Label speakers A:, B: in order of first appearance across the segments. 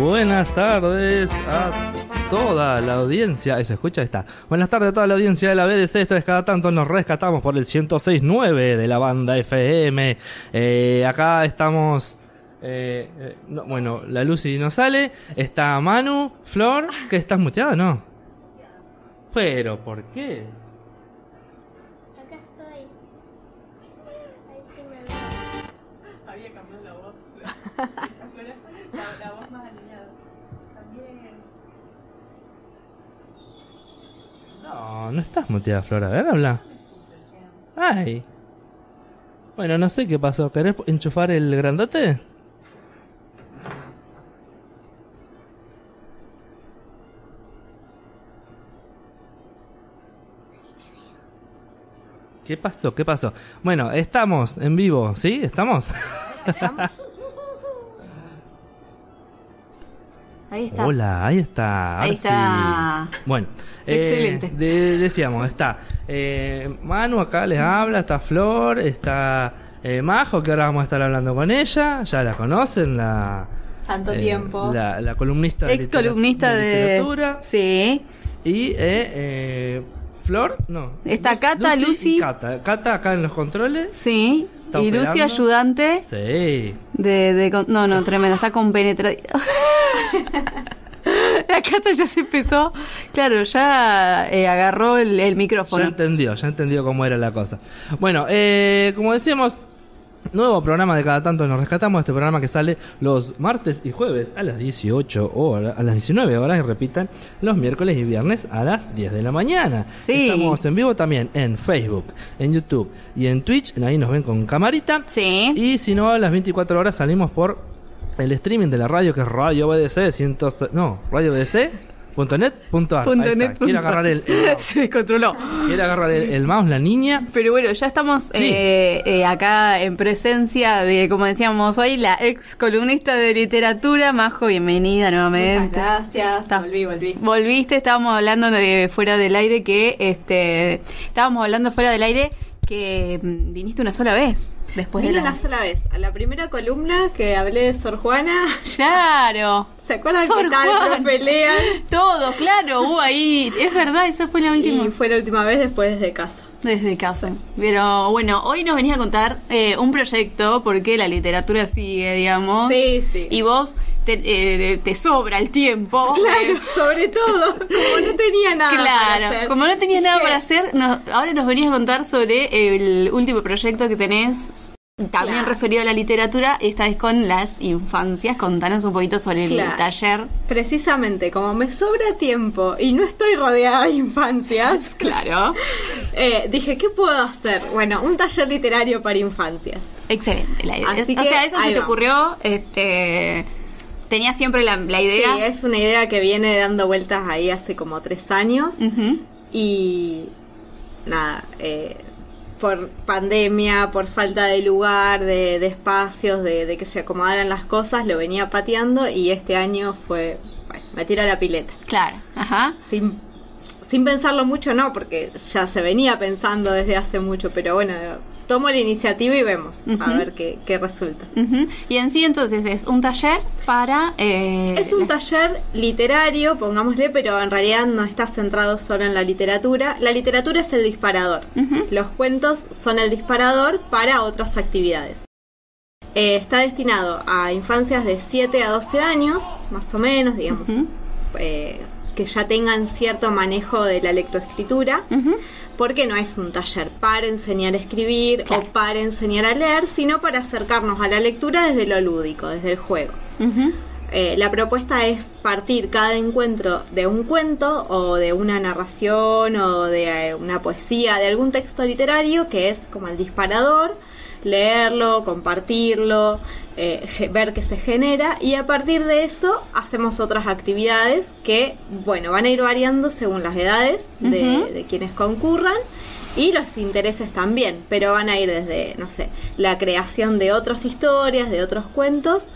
A: buenas tardes a toda la audiencia. ¿Se escucha? Está. Buenas tardes a toda la audiencia de la BDC. Esto es cada tanto nos rescatamos por el 106.9 de la banda FM. Eh, acá estamos. eh, eh, no, bueno, la Lucy no sale. Está Manu, Flor, que estás muteada, ¿no? Pero, ¿por qué?
B: Acá estoy. Ahí sí me veo.
C: Había cambiado la voz.
A: No, no estás muteada, Flor. A ver, habla. Ay. Bueno, no sé qué pasó. ¿Querés enchufar el grandote? ¿Qué pasó? ¿Qué pasó? Bueno, estamos en vivo, ¿sí? ¿Estamos?
D: Ahí está.
A: Hola, ahí está.
D: Ahí está.
A: sí. Bueno,
D: Excelente.
A: eh, de- decíamos, está eh, Manu acá les habla, está Flor, está eh, Majo, que ahora vamos a estar hablando con ella, ya la conocen, la...
C: Tanto
A: eh,
C: tiempo.
A: La, la columnista de
D: Ex columnista de.
A: literatura.
D: Sí.
A: Y eh, eh, Flor, no.
D: Está
A: Luz-
D: Cata,
A: y
D: Lucy.
A: Cata. Cata acá en los controles.
D: Sí.
A: ¿Está
D: Y Lucy
A: operando?
D: ayudante
A: Sí.
D: de, de con- no, no, tremendo, está compenetrada. La Cata ya se empezó, claro, ya eh, agarró el, el
A: Ya
D: micrófono.
A: entendió, ya entendió cómo era la cosa. Bueno, eh, como decíamos, nuevo programa de cada tanto nos rescatamos. Este programa que sale los martes y jueves a las 18 horas, a las 19 horas y repitan los miércoles y viernes a las 10 de la mañana.
D: Sí.
A: Estamos en vivo también en Facebook, en YouTube y en Twitch. Ahí nos ven con camarita.
D: Sí.
A: Y si no, a las 24 horas salimos por el streaming de la radio que es Radio BDC 100, no, Radio BDC.net.ar.
D: Punto
A: Ahí está.
D: net
A: Quiere
D: punto-
A: agarrar el, el mouse.
D: se descontroló.
A: Quiere agarrar el, el mouse la niña.
D: Pero bueno, ya estamos
A: Sí.
D: eh, eh, acá en presencia de, como decíamos hoy, la ex columnista de literatura. Majo, bienvenida nuevamente.
C: Muchas gracias.
D: Está.
C: Volví, volví.
D: Volviste, estábamos hablando de fuera del aire que este estábamos hablando fuera del aire que mm, viniste una sola vez después
C: Vine
D: de
C: una
D: las
C: sola vez. A la primera columna que hablé de Sor Juana.
D: Claro.
C: ¿Se acuerdan
D: Sor
C: que tal
D: Juan.
C: profe Lean?
D: Todo, claro, hubo ahí, es verdad, esa fue la última
C: Y fue la última vez después de casa.
D: desde casa. Pero bueno, hoy nos venís a contar eh, un proyecto porque la literatura sigue, digamos.
C: Sí, sí.
D: Y vos te, eh, te sobra el tiempo.
C: Claro,
D: Eh,
C: sobre todo. Como no tenía nada para
D: Claro,
C: hacer.
D: como no tenías nada para hacer, ahora nos venías a contar sobre el último proyecto que tenés, también
C: Claro.
D: referido a la literatura, esta vez con las infancias. Contanos un poquito sobre el
C: Claro.
D: taller.
C: Precisamente, como me sobra tiempo y no estoy rodeada de infancias,
D: Claro,
C: eh, dije, ¿qué puedo hacer? Bueno, un taller literario para infancias.
D: excelente la idea.
C: Así
D: o
C: que
D: sea, eso se te ocurrió, este, tenías siempre la, la idea.
C: Sí, es una idea que viene dando vueltas ahí hace como tres años. Y nada, eh, por pandemia, por falta de lugar, de, de espacios, de, de que se acomodaran las cosas, lo venía pateando y este año fue, bueno, me tira la pileta.
D: Claro, ajá.
C: Sin, sin pensarlo mucho, no, porque ya se venía pensando desde hace mucho, pero bueno, tomo la iniciativa y vemos a ver qué, qué resulta.
D: Y en sí entonces es un taller para... eh,
C: Es un taller literario, pongámosle, pero en realidad no está centrado solo en la literatura. La literatura es el disparador. Los cuentos son el disparador para otras actividades. Eh, está destinado a infancias de 7 a 12 años, más o menos, digamos, eh, que ya tengan cierto manejo de la lectoescritura. Porque no es un taller para enseñar a escribir
D: Claro.
C: o para enseñar a leer, sino para acercarnos a la lectura desde lo lúdico, desde el juego. Eh, la propuesta es partir cada encuentro de un cuento o de una narración o de eh, una poesía, de algún texto literario que es como el disparador, leerlo, compartirlo, eh, ver qué se genera y a partir de eso hacemos otras actividades que, bueno, van a ir variando según las edades de, quienes concurran y los intereses también, pero van a ir desde, no sé, la creación de otras historias, de otros cuentos,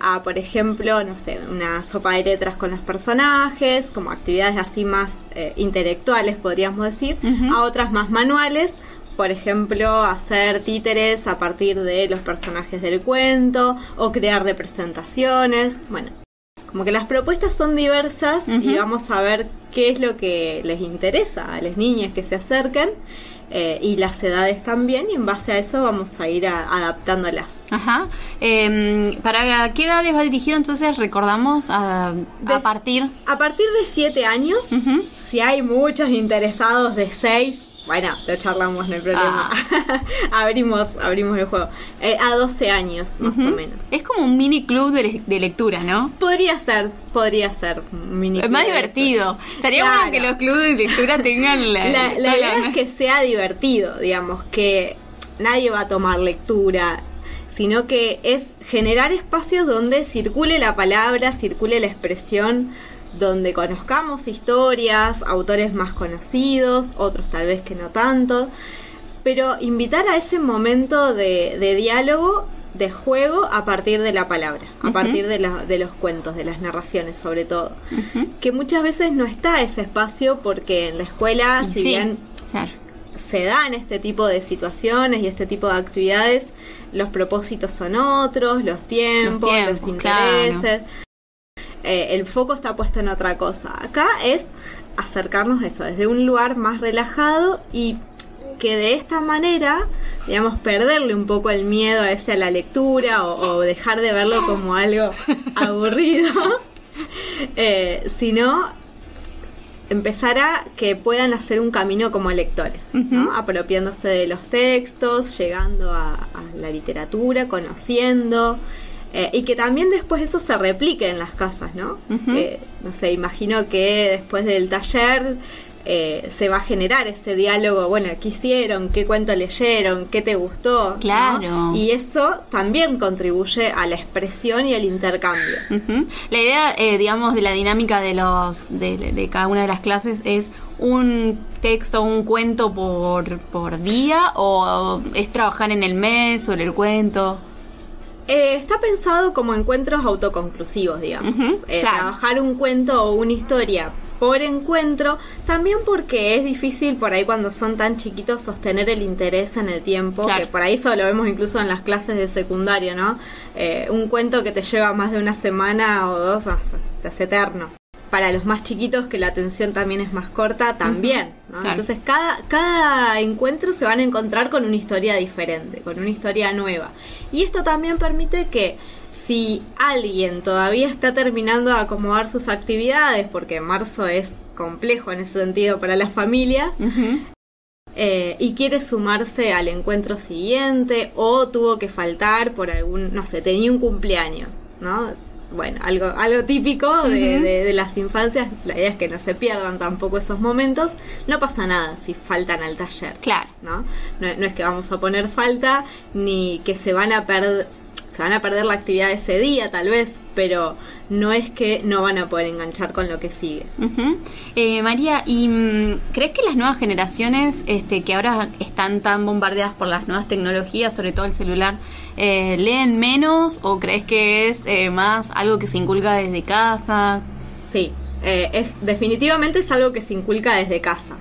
C: a, por ejemplo, no sé, una sopa de letras con los personajes, como actividades así más eh, intelectuales, podríamos decir, a otras más manuales, por ejemplo, hacer títeres a partir de los personajes del cuento, o crear representaciones, bueno, como que las propuestas son diversas y vamos a ver qué es lo que les interesa a las niñas que se acerquen eh, y las edades también y en base a eso vamos a ir a- adaptándolas.
D: Ajá. Eh, ¿Para qué edades va dirigido entonces? Recordamos a, partir.
C: A partir de 7 años, si hay muchos interesados de 6, bueno, lo charlamos, no hay problema. abrimos, abrimos el juego. Eh, a 12 años, más
D: Ujú.
C: o menos.
D: Es como un mini club de, le- de lectura, ¿no?
C: Podría ser, podría ser un mini
D: Es más divertido. Estaría
C: Claro.
D: bueno que los clubes de lectura tengan la.
C: La, la idea es que sea divertido, digamos, que nadie va a tomar lectura, sino que es generar espacios donde circule la palabra, circule la expresión, donde conozcamos historias, autores más conocidos, otros tal vez que no tanto, pero invitar a ese momento de, de diálogo, de juego a partir de la palabra, a partir de, la- de los cuentos, de las narraciones sobre todo que muchas veces no está ese espacio porque en la escuela, si
D: sí,
C: bien
D: claro.
C: se dan este tipo de situaciones y este tipo de actividades, los propósitos son otros, los tiempos, los,
D: tiempos,
C: intereses. Eh, el foco está puesto en otra cosa. Acá es acercarnos a eso desde un lugar más relajado y que de esta manera, digamos, perderle un poco el miedo a ese a la lectura o, o dejar de verlo como algo aburrido, eh, sino empezar a que puedan hacer un camino como lectores, apropiándose de los textos, llegando a, a la literatura, conociendo. Eh, y que también después eso se replique en las casas, ¿no? Eh, no sé, imagino que después del taller eh, se va a generar ese diálogo, bueno, ¿qué hicieron? ¿Qué cuento leyeron? ¿Qué te gustó? ¿no?
D: Claro.
C: Y eso también contribuye a la expresión y al intercambio.
D: La idea, eh, digamos, de la dinámica de los de, de cada una de las clases es un texto, un cuento por, por día o es trabajar en el mes sobre el cuento.
C: Eh, está pensado como encuentros autoconclusivos, digamos. Eh,
D: claro.
C: Trabajar un cuento o una historia por encuentro, también porque es difícil por ahí cuando son tan chiquitos sostener el interés en el tiempo,
D: Claro.
C: que por ahí eso lo vemos incluso en las clases de secundario, ¿no? Eh, un cuento que te lleva más de una semana o dos se hace eterno. Para los más chiquitos que la atención también es más corta, también. ¿no?
D: claro.
C: Entonces cada, cada encuentro se van a encontrar con una historia diferente, con una historia nueva. Y esto también permite que si alguien todavía está terminando de acomodar sus actividades, porque marzo es complejo en ese sentido para las familias, eh, y quiere sumarse al encuentro siguiente o tuvo que faltar por algún, no sé, tenía un cumpleaños, ¿no? Bueno, algo, algo típico de, de- de las infancias, la idea es que no se pierdan tampoco esos momentos, no pasa nada si faltan al taller.
D: Claro.
C: ¿no? No, no es que vamos a poner falta ni que se van a perder se van a perder la actividad ese día tal vez, pero no es que no van a poder enganchar con lo que sigue.
D: Eh, María, ¿y mm, crees que las nuevas generaciones este, que ahora están tan bombardeadas por las nuevas tecnologías, sobre todo el celular, eh, leen menos o crees que es eh, más algo que se inculca desde casa?
C: Sí, eh, es definitivamente es algo que se inculca desde casa.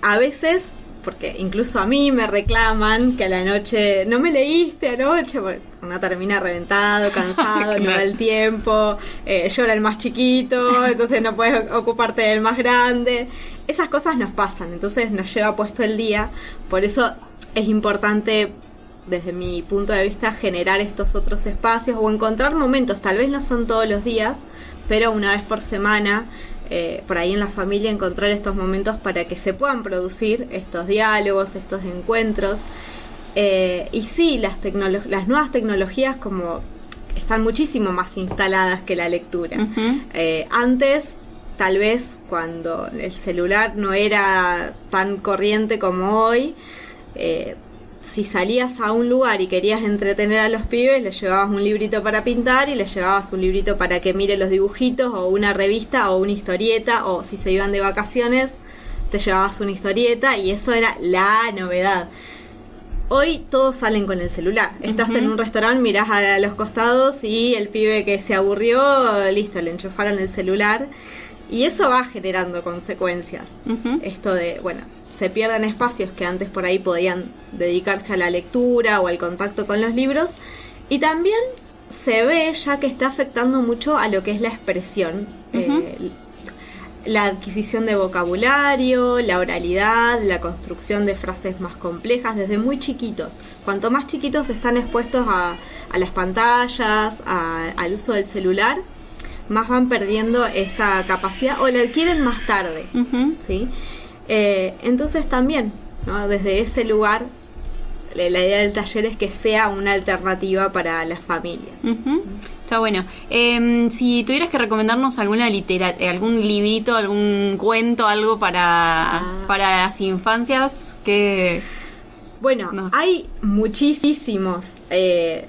C: A veces, porque incluso a mí me reclaman que a la noche no me leíste anoche, porque uno termina reventado, cansado, no da el tiempo, eh, llora el más chiquito, entonces no puedes ocuparte del más grande. Esas cosas nos pasan, entonces nos lleva puesto el día. Por eso es importante desde mi punto de vista, generar estos otros espacios o encontrar momentos, tal vez no son todos los días, pero una vez por semana, eh, por ahí en la familia, encontrar estos momentos para que se puedan producir estos diálogos, estos encuentros. Eh, y sí, las, nuevas tecnologías como están muchísimo más instaladas que la lectura. Eh, antes, tal vez cuando el celular no era tan corriente como hoy, si salías a un lugar y querías entretener a los pibes, les llevabas un librito para pintar y les llevabas un librito para que mire los dibujitos o una revista o una historieta o si se iban de vacaciones, te llevabas una historieta y eso era la novedad. Hoy todos salen con el celular. Estás en un restaurante, mirás a los costados y el pibe que se aburrió, listo, le enchufaron el celular. Y eso va generando consecuencias. Esto de, bueno, se pierden espacios que antes por ahí podían dedicarse a la lectura o al contacto con los libros. Y también se ve ya que está afectando mucho a lo que es la expresión, eh, la adquisición de vocabulario, la oralidad, la construcción de frases más complejas desde muy chiquitos. Cuanto más chiquitos están expuestos a, a las pantallas, a- al uso del celular, más van perdiendo esta capacidad o la adquieren más tarde. ¿sí? Eh, entonces también, ¿no? desde ese lugar, la la idea del taller es que sea una alternativa para las familias.
D: Está bueno. Em, si tuvieras que recomendarnos alguna litera eh, algún librito, algún cuento, algo para,
C: Ah.
D: para las infancias, que...
C: Bueno,
D: No.
C: hay muchísimos. eh,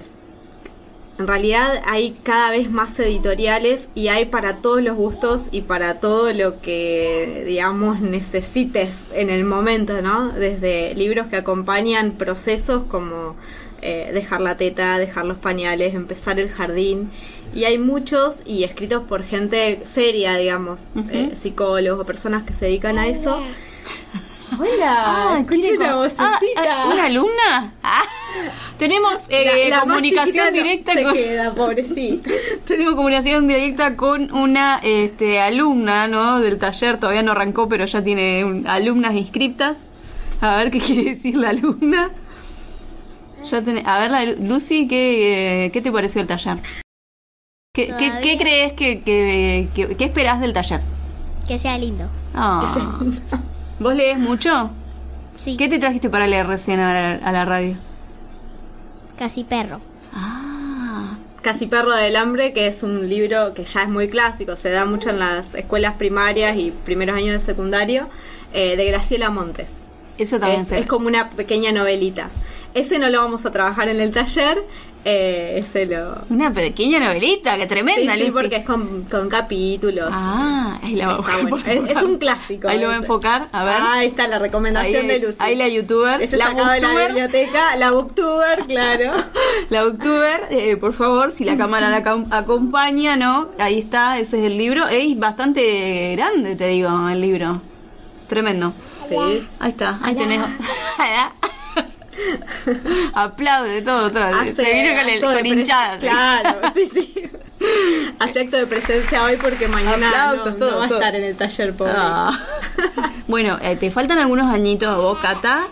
C: en realidad hay cada vez más editoriales y hay para todos los gustos y para todo lo que, digamos, necesites en el momento, ¿no? Desde libros que acompañan procesos como eh, dejar la teta, dejar los pañales, empezar el jardín. Y hay muchos y escritos por gente seria, digamos, eh, psicólogos o personas que se dedican a eso. Hola,
D: Ah,
C: escuché una vocecita.
D: Ah, ah, ¿Una alumna? Ah. Tenemos eh,
C: La- la más
D: comunicación
C: no
D: directa
C: se
D: con...
C: queda, pobrecita.
D: Tenemos comunicación directa con una este, alumna ¿no? del taller, todavía no arrancó, pero ya tiene un- alumnas inscriptas. A ver qué quiere decir la alumna. Ya tiene- a ver, la, Lucy, ¿qué, eh, ¿qué te pareció el taller? ¿Qué, qué, qué crees que, que, que- qué esperás del taller?
B: Que sea lindo.
D: Ah. ¿Vos lees mucho?
B: Sí.
D: ¿Qué te trajiste para leer recién a la, a la radio?
B: Casi perro.
D: Ah,
C: Casi Perro del Hambre, que es un libro que ya es muy clásico, se da mucho en las escuelas primarias y primeros años de secundario, eh, de Graciela Montes.
D: eso también
C: Es, es como una pequeña novelita. Ese no lo vamos a trabajar en el taller, eh, ese lo...
D: Una pequeña novelita, qué tremenda,
C: Sí, sí, porque es con, con capítulos.
D: Ah, ahí la voy
C: bueno. Es, un clásico.
D: Ahí lo voy a enfocar, a ver.
C: Ahí está la recomendación
D: Ahí-
C: de Lucy.
D: ahí la youtuber,
C: Ese
D: la
C: de la
D: booktuber.
C: biblioteca, la booktuber, claro.
D: La Booktuber, eh, por favor, si la cámara la acom- acompaña, ¿no? Ahí está, ese es el libro. Es bastante grande, te digo, el libro. Tremendo.
C: Sí.
D: Ahí está, ahí tenés. Aplaude todo, todo.
C: Hace
D: Se vino con, el, con hinchadas.
C: Claro, sí, sí. Hace acto de presencia hoy porque mañana
D: Aplausos,
C: no,
D: todo,
C: no va a estar en el taller, pobre.
D: Ah. bueno, eh, te faltan algunos añitos a vos, Cata,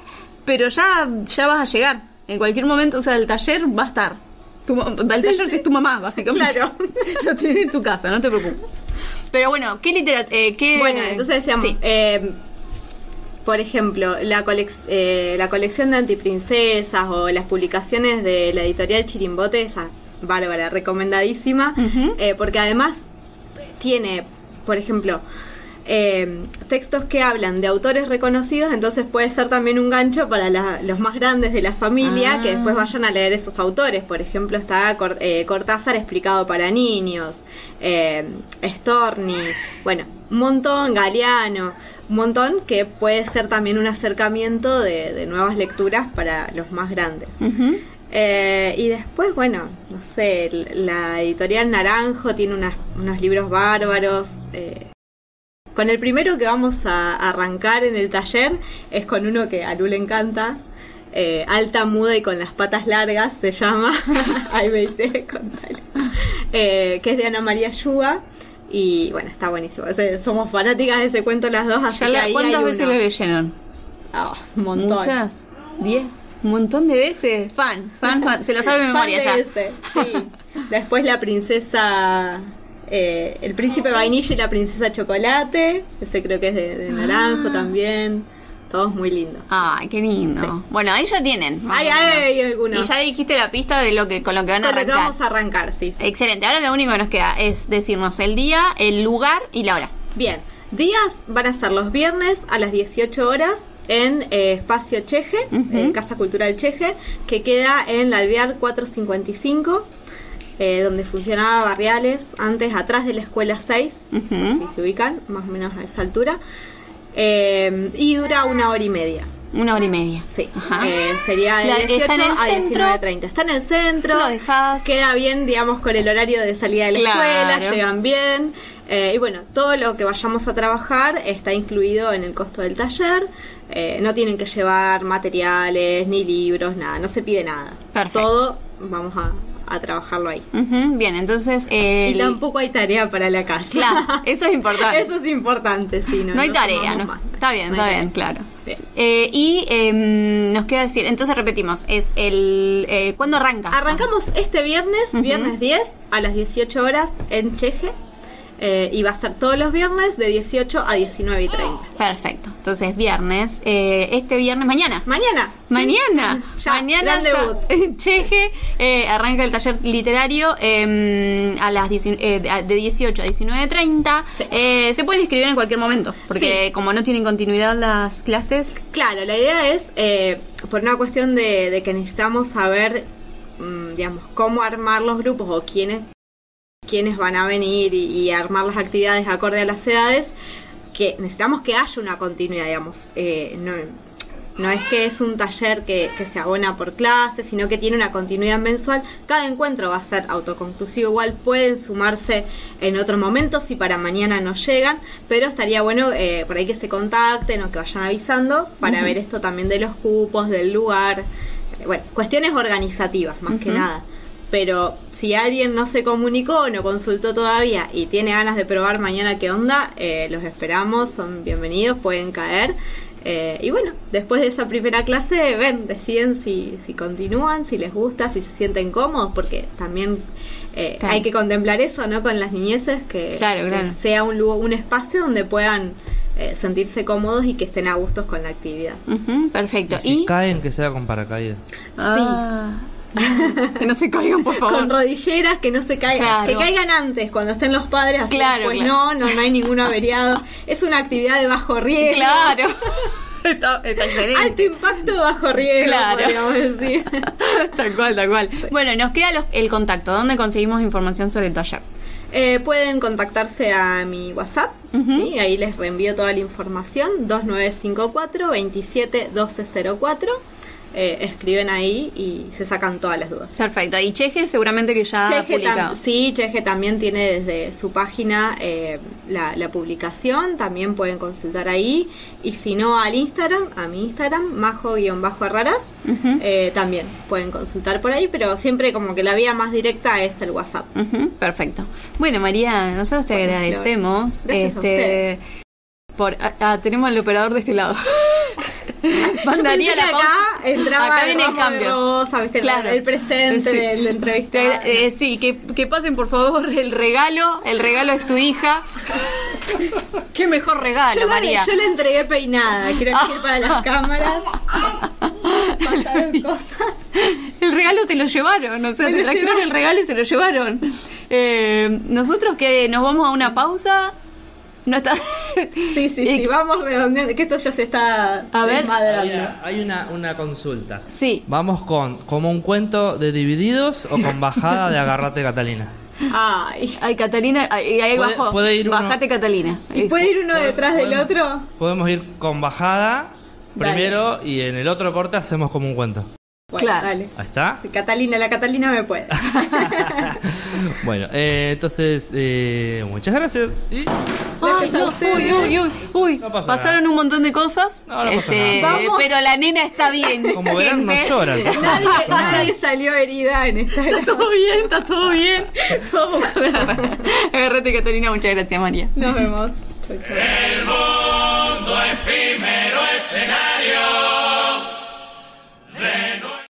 D: pero ya, ya vas a llegar. En cualquier momento, o sea, el taller va a estar. Tu, el taller es tu mamá, básicamente.
C: Claro.
D: Lo tiene en tu casa, no te preocupes. Pero bueno, ¿qué literatura? Eh, qué...
C: Bueno, entonces decíamos,
D: Sí.
C: eh, por ejemplo, la, colec- eh, la colección de antiprincesas o las publicaciones de la editorial Chirimbote, esa bárbara, recomendadísima, eh, porque además tiene, por ejemplo, eh, textos que hablan de autores reconocidos, entonces puede ser también un gancho para la- los más grandes de la familia
D: Ah.
C: que después vayan a leer esos autores. Por ejemplo, está Cor- eh, Cortázar explicado para niños, eh, Storni, bueno, un montón, Galeano, un montón que puede ser también un acercamiento de, de nuevas lecturas para los más grandes. Eh, y después, bueno, no sé, la editorial Naranjo tiene unas- unos libros bárbaros. eh. Con el primero que vamos a arrancar en el taller es con uno que a Lu le encanta. eh, alta, muda y con las patas largas se llama. Ahí me dice. Eh, que es de Ana María Yuga. Y bueno, está buenísimo. Somos fanáticas de ese cuento las dos. Así que
D: la- ¿Cuántas veces
C: uno.
D: lo leyeron?
C: Ah, un montón.
D: ¿Muchas? ¿Diez? ¿Un montón de veces? Fan, fan, fan. Se lo sabe de memoria
C: Fan
D: ya.
C: de sí. Después la princesa, eh, el príncipe vainilla y la princesa chocolate, ese creo que es de, de naranjo
D: Ah.
C: también, todos muy lindos.
D: Ay, qué lindo.
C: Sí.
D: Bueno, ahí ya tienen.
C: Ay,
D: o menos.
C: ay, algunos.
D: Y ya dijiste la pista de lo que con lo que van a
C: Con lo que
D: arrancar.
C: vamos a arrancar, sí.
D: Excelente. Ahora lo único que nos queda es decirnos el día, el lugar y la hora.
C: Bien, días van a ser los viernes a las 18 horas en eh, Espacio Cheje,
D: Ujú.
C: eh, Casa Cultural Cheje, que queda en la Alvear 455, eh, donde funcionaba Barriales, antes atrás de la Escuela 6,
D: Ujú.
C: por si se ubican, más o menos a esa altura, Eh, y dura una hora y media.
D: Una hora y media.
C: Sí,
D: Ajá.
C: eh, sería de
D: La-
C: 18
D: está en el
C: a
D: centro.
C: 19.30. Está en el centro.
D: Lo dejás.
C: Queda bien, digamos, con el horario de salida de la
D: Claro.
C: escuela, llegan bien. eh, y bueno, todo lo que vayamos a trabajar está incluido en el costo del taller. eh, no tienen que llevar materiales, ni libros, nada. No se pide nada.
D: Perfecto.
C: Todo vamos a, a trabajarlo ahí.
D: Bien, entonces... eh,
C: Y tampoco hay tarea para la casa.
D: Claro, eso es importante.
C: Eso es importante, sí. No,
D: No hay
C: no
D: tarea,
C: sumamos
D: ¿no?
C: más.
D: Está bien, está bien, claro.
C: Bien.
D: Eh, y em, nos queda decir, entonces repetimos, es el... Eh, ¿Cuándo arranca?
C: Arrancamos este viernes, viernes 10, a las 18 horas en Cheje. Eh, y va a ser todos los viernes de 18 a 19 y 30.
D: Perfecto. Entonces, viernes, eh, este viernes, mañana.
C: Mañana. sí.
D: Mañana,
C: Ya,
D: mañana ya, Cheje eh, arranca el taller literario eh, a las 19 de de 18 a 19.30.
C: Sí.
D: Eh, se pueden inscribir en cualquier momento, porque
C: Sí.
D: como no tienen continuidad las clases,
C: Claro, la idea es, por una cuestión de, de que necesitamos saber, mm, digamos, cómo armar los grupos o quiénes, quiénes van a venir y, y armar las actividades acorde a las edades, que necesitamos que haya una continuidad, digamos. Eh, no, no es que es un taller que, que se abona por clase, sino que tiene una continuidad mensual. Cada encuentro va a ser autoconclusivo, igual pueden sumarse en otro momento si para mañana no llegan, pero estaría bueno eh, por ahí que se contacten o que vayan avisando para ver esto también de los cupos, del lugar. Eh, bueno, cuestiones organizativas más que nada. Pero si alguien no se comunicó, no consultó todavía y tiene ganas de probar mañana qué onda, eh, los esperamos, son bienvenidos, pueden caer. Eh, y bueno, después de esa primera clase, ven, deciden si, si continúan, si les gusta, si se sienten cómodos, porque también eh,
D: Claro.
C: hay que contemplar eso, ¿no? Con las niñeces, que,
D: Claro,
C: que
D: claro.
C: sea un, lugar, un espacio donde puedan eh, sentirse cómodos y que estén a gustos con la actividad.
D: Perfecto.
A: Y si
D: Y,
A: caen, que sea con paracaídas.
D: Ah, que no se caigan, por favor.
C: Con rodilleras que no se caigan,
D: Claro.
C: que caigan antes cuando estén los padres, así
D: Claro, claro.
C: no, no, no hay ningún averiado. Es una actividad de bajo riesgo.
D: Claro. está, está excelente.
C: Alto impacto bajo riesgo,
D: Claro.
C: podríamos decir.
D: tal cual, tal cual. Bueno, y nos queda los- el contacto. ¿Dónde conseguimos información sobre el taller?
C: Eh, pueden contactarse a mi WhatsApp. ¿sí? ahí les reenvío toda la información, 2954 27 1204. Eh, escriben ahí y se sacan todas las dudas.
D: Perfecto. Y Cheje seguramente que ya
C: Cheje
D: publicado.
C: sí, Cheje también tiene desde su página eh, la, la publicación, también pueden consultar ahí. Y si no, al Instagram, a mi Instagram, majo-arraras,
D: Ujú.
C: eh, también pueden consultar por ahí, pero siempre como que la vía más directa es el WhatsApp.
D: Perfecto. Bueno, María, nosotros te
C: Bueno,
D: agradecemos.
C: Gracias a
D: este por ah, ah, tenemos al operador de este lado. Mandaría la pausa.
C: acá entraba
D: Acá viene el cambio.
C: rosa, ¿viste? El-
D: Claro.
C: el presente
D: Sí.
C: del entrevistado.
D: eh, sí, que, que pasen por favor el regalo. El regalo es tu hija. Qué mejor regalo,
C: yo, la-
D: María.
C: yo le entregué peinada, quiero decir para las cámaras. Pasaron cosas.
D: El regalo te lo llevaron, o sea, te trajeron el regalo y se lo llevaron. Eh, nosotros que nos vamos a una pausa, no está.
C: Sí, sí,
D: Y-
C: sí, vamos redondeando, que esto ya se está
D: A ver.
A: Hay, hay una, una consulta.
D: Sí.
A: ¿Vamos con como un cuento de divididos o con bajada de agarrate Catalina?
C: Ay.
D: Ay, Catalina, ay, ahí
A: Puede-
D: bajo.
A: puede ir uno-
D: Bajate, Catalina.
C: ¿Y puede ir uno detrás del otro?
A: Podemos ir con bajada
C: Dale.
A: primero y en el otro corte hacemos como un cuento.
C: Bueno,
D: Claro.
C: dale.
A: ¿Ahí está?
C: Sí, Catalina, la Catalina me puede.
A: bueno, eh, entonces, eh, muchas gracias. Y
C: Gracias a
D: no,
C: ustedes.
D: uy, uy, uy, uy.
A: No
D: Pasaron un montón de cosas.
A: No,
D: este. Pero la nena está bien.
A: como verán, no lloran.
C: nadie, nadie salió herida en esta
D: Está todo bien, está todo bien. Vamos con Agarrate, Catalina. Muchas gracias, María.
C: Nos vemos. Chau, chau.